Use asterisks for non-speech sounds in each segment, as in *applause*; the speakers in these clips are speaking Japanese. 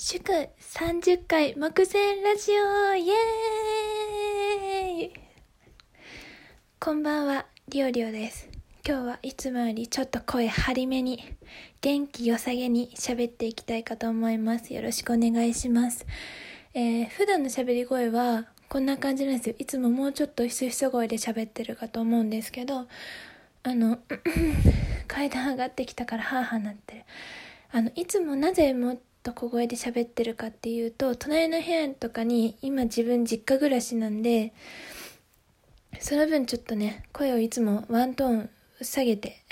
祝30回目前ラジオイエーイこんばんは、りおりおです。今日はいつもよりちょっと声張りめに、元気良さげに喋っていきたいかと思います。よろしくお願いします。えー、普段の喋り声はこんな感じなんですよ。いつももうちょっとひそひそ声で喋ってるかと思うんですけど、あの、*coughs* 階段上がってきたからハーハーなってる。あの、いつもなぜもっと小声で喋ってるかっていうと、隣の部屋とかに今自分実家暮らしなんで、その分ちょっとね、声をいつもワントーン下げて、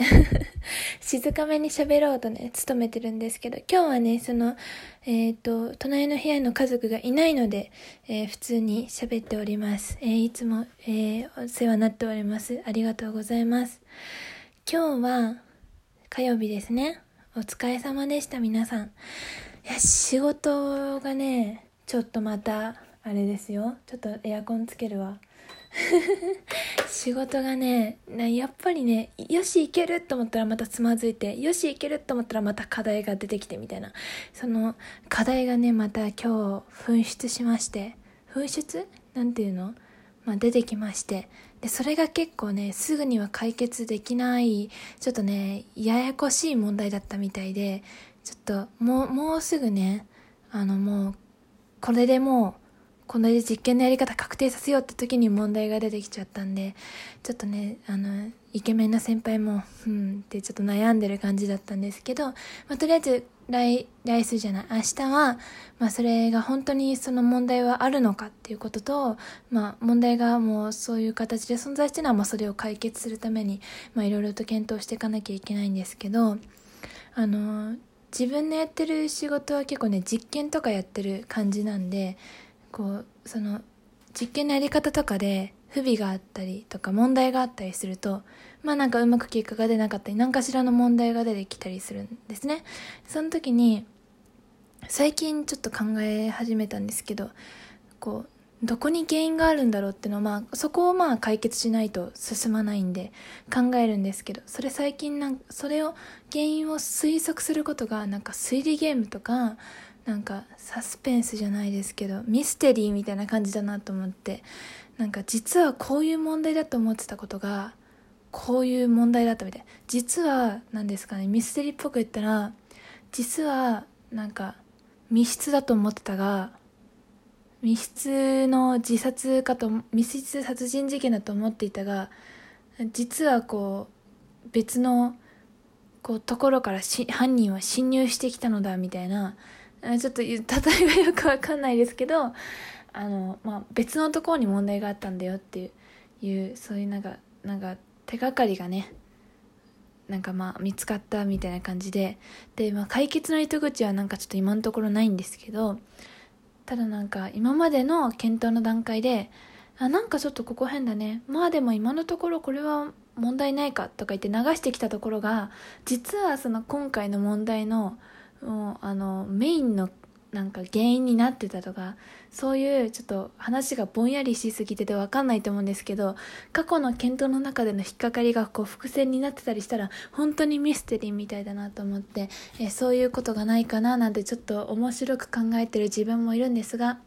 *laughs* 静かめに喋ろうとね、努めてるんですけど、今日はね、その、えっ、と、隣の部屋の家族がいないので、えー普通に喋っております。えーいつも、えお世話になっております。ありがとうございます。今日は、火曜日ですね。お疲れ様でした、皆さん。や、仕事がね、ちょっとまた、あれですよ。ちょっとエアコンつけるわ。*laughs* 仕事がね、やっぱりね、よし、いけると思ったらまたつまずいて、よし、いけると思ったらまた課題が出てきてみたいな。その課題がね、また今日噴出しまして、噴出なんていうの？まあ出てきまして。で、それが結構ね、すぐには解決できない、ちょっとね、ややこしい問題だったみたいで、ちょっともう、もうすぐね、あのもう、これでもう、これで実験のやり方確定させようって時に問題が出てきちゃったんで、ちょっとね、あの、イケメンな先輩も、うんってちょっと悩んでる感じだったんですけど、まあ、とりあえず、来、来週じゃない、明日は、まあ、それが本当にその問題はあるのかっていうことと、まあ、問題がもうそういう形で存在してるのは、まあ、それを解決するために、まあ、いろいろと検討していかなきゃいけないんですけど、あの、自分のやってる仕事は結構ね、実験とかやってる感じなんで、こうその実験のやり方とかで不備があったりとか問題があったりするとまあなんかうまく結果が出なかったり何かしらの問題が出てきたりするんですね。その時に最近ちょっと考え始めたんですけどこうどこに原因があるんだろうってのまあそこをまあ解決しないと進まないんで考えるんですけどそれ最近なんそれを原因を推測することがなんか推理ゲームとかなんかサスペンスじゃないですけどミステリーみたいな感じだなと思ってなんか実はこういう問題だと思ってたことがこういう問題だったみたい実は何ですかねミステリーっぽく言ったら実はなんか密室だと思ってたが密室の自殺かと密室殺人事件だと思っていたが実はこう別のこうところからし犯人は侵入してきたのだみたいなちょっと例えがよくわかんないですけどあの、まあ、別のところに問題があったんだよっていういうそういうなんかなんか手がかりがねなんかまあ見つかったみたいな感じで。で、まあ、解決の糸口はなんかちょっと今のところないんですけどただなんか今までの検討の段階であなんかちょっとここ変だね。まあでも今のところこれは問題ないかとか言って流してきたところが実はその今回の問題のあのメインのなんか原因になってたとかそういうちょっと話がぼんやりしすぎてて分かんないと思うんですけど過去の検討の中での引っかかりがこう伏線になってたりしたら本当にミステリーみたいだなと思ってえそういうことがないかななんてちょっと面白く考えてる自分もいるんですが、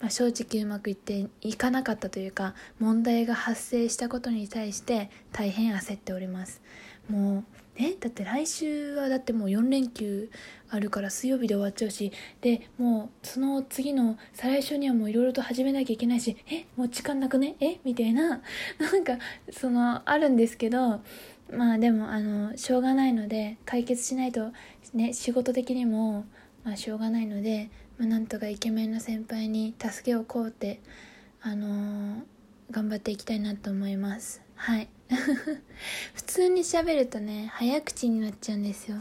まあ、正直うまくいっていかなかったというか問題が発生したことに対して大変焦っております。もうえだって来週はだってもう4連休あるから水曜日で終わっちゃうしでもうその次の再来週にはもういろいろと始めなきゃいけないしえもう時間なくね？え？みたいな。*laughs* なんかそのあるんですけどまあでもあのしょうがないので解決しないとね仕事的にもまあしょうがないので、まあ、なんとかイケメンの先輩に助けをこうってあのー頑張っていきたいなと思います。はい。*laughs* 普通に喋るとね早口になっちゃうんですよ。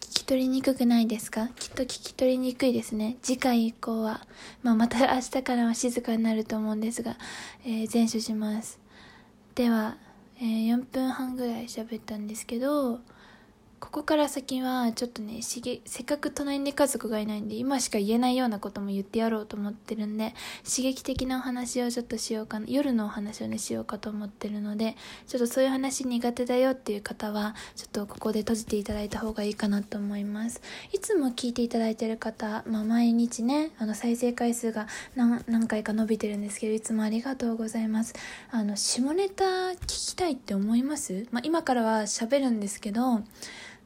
聞き取りにくくないですか？きっと聞き取りにくいですね。次回以降は、まあ、また明日からは静かになると思うんですが、えー、前処します。では、えー4分半ぐらい喋ったんですけどここから先はちょっとねしげせっかく隣に家族がいないんで今しか言えないようなことも言ってやろうと思ってるんで刺激的なお話をちょっとしようかな夜のお話をねしようかと思ってるのでちょっとそういう話苦手だよっていう方はちょっとここで閉じていただいた方がいいかなと思います。いつも聞いていただいてる方、まあ、毎日ねあの再生回数が何回か伸びてるんですけどいつもありがとうございます。あの下ネタ聞きたいって思います、まあ、今からは喋るんですけど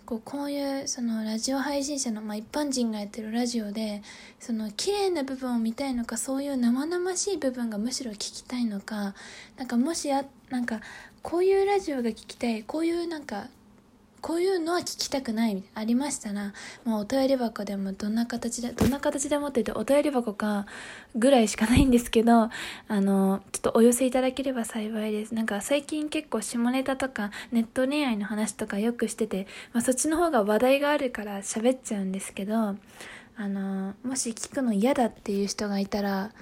こうこういうそのラジオ配信者の、まあ、一般人がやってるラジオでその綺麗な部分を見たいのかそういう生々しい部分がむしろ聞きたいのかなんかもしあなんかこういうラジオが聞きたいこういうなんかこういうのは聞きたくないありましたら、もうお便り箱でもどんな形で、どんな形でもって言ってお便り箱かぐらいしかないんですけど、あの、ちょっとお寄せいただければ幸いです。なんか最近結構下ネタとかネット恋愛の話とかよくしてて、まあ、そっちの方が話題があるから喋っちゃうんですけど、あの、もし聞くの嫌だっていう人がいたら、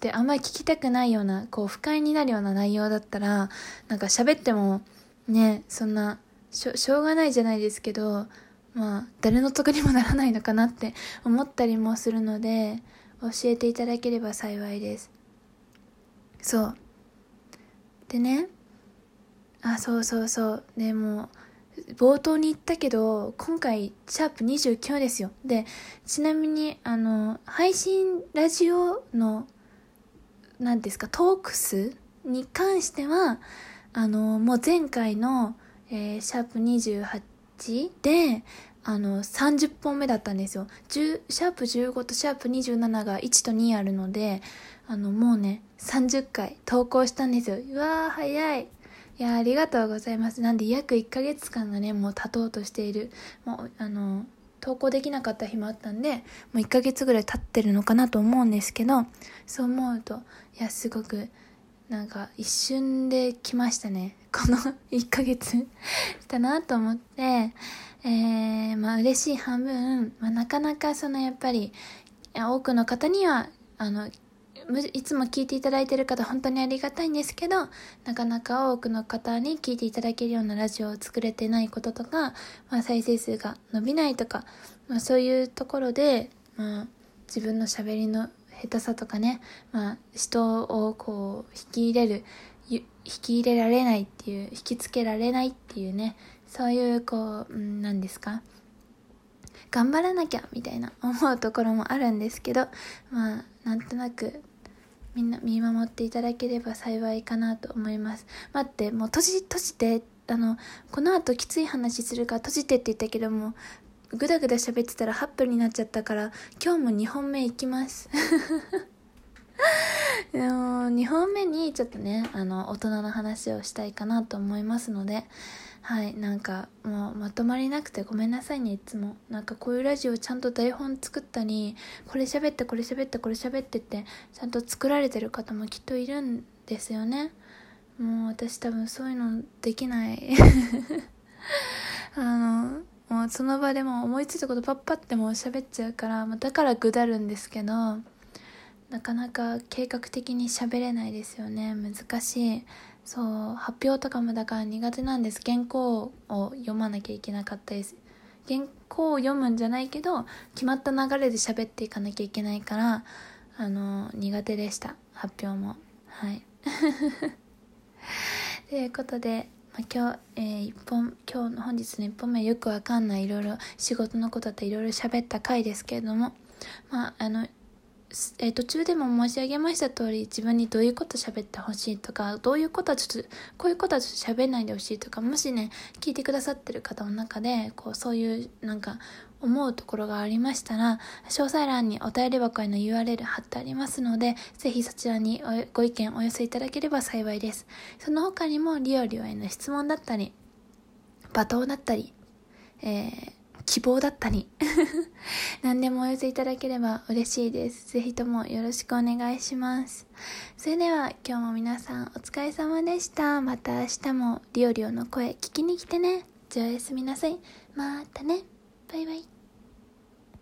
で、あんまり聞きたくないような、こう、不快になるような内容だったら、なんか喋っても、ね、そんな、しょしょうがないじゃないですけどまあ誰の得にもならないのかなって思ったりもするので教えていただければ幸いです。そう。でね。あそうそうそう。でも冒頭に言ったけど今回シャープ29ですよ。でちなみにあの配信ラジオの何ですかトーク数に関してはあのもう前回のえー、シャープ28で、あの、30本目だったんですよ。シャープ15とシャープ27が1と2あるので、あの、もうね、30回投稿したんですよ。うわー、早い。いやありがとうございます。なんで約1ヶ月間がね、もう経とうとしている。もう、あの、投稿できなかった日もあったんで、もう1ヶ月ぐらい経ってるのかなと思うんですけど、そう思うと、いや、すごく、なんか一瞬で来ましたね。この *laughs* 1ヶ月したなと思って、えー、まあ嬉しい半分、まあなかなかそのやっぱり、多くの方には、あの、いつも聞いていただいてる方本当にありがたいんですけどなかなか多くの方に聞いていただけるようなラジオを作れてないこととか、まあ、再生数が伸びないとか、まあ、そういうところで、まあ、自分のしゃべりの下手さとかね、まあ、人をこう引き入れる引き入れられないっていう引きつけられないっていうねそういうこう何ですか頑張らなきゃみたいな思うところもあるんですけどまあなんとなくみんな見守っていただければ幸いかなと思います。待ってもう閉じ閉じてあのこの後きつい話するから閉じてって言ったけどもぐだぐだ喋ってたら8分になっちゃったから今日も2本目いきます。*laughs* でも2本目にちょっとねあの大人の話をしたいかなと思いますのではいなんかもうまとまりなくてごめんなさいねいつも。なんかこういうラジオちゃんと台本作ったりこれ喋ってこれ喋ってこれ喋ってってちゃんと作られてる方もきっといるんですよね。もう私多分そういうのできない。*laughs* あのもうその場でも思いついたことパッパってもう喋っちゃうから、まあ、だからぐだるんですけどなかなか計画的に喋れないですよね。難しい。そう発表とかもだから苦手なんです。原稿を読まなきゃいけなかったです原稿を読むんじゃないけど決まった流れで喋っていかなきゃいけないからあの苦手でした。発表も。はい。*laughs* ということでまあ、今日、えー、一本、今日の本日の一本目よくわかんないいろいろ仕事のことだっていろいろ喋った回ですけれども、まあ、あの、えー、途中でも申し上げました通り自分にどういうこと喋ってほしいとかどういうことはちょっとこういうことはちょっと喋んないでほしいとかもしね聞いてくださってる方の中でこうそういうなんか思うところがありましたら、詳細欄にお便り箱への URL 貼ってありますので、ぜひそちらにご意見お寄せいただければ幸いです。その他にもリオリオへの質問だったり、罵倒だったり、えー、希望だったり *laughs* 何でもお寄せいただければ嬉しいです。ぜひともよろしくお願いします。それでは今日も皆さんお疲れ様でした。また明日もリオリオの声聞きに来てね。じゃあおやすみなさい。またね。バイバイ。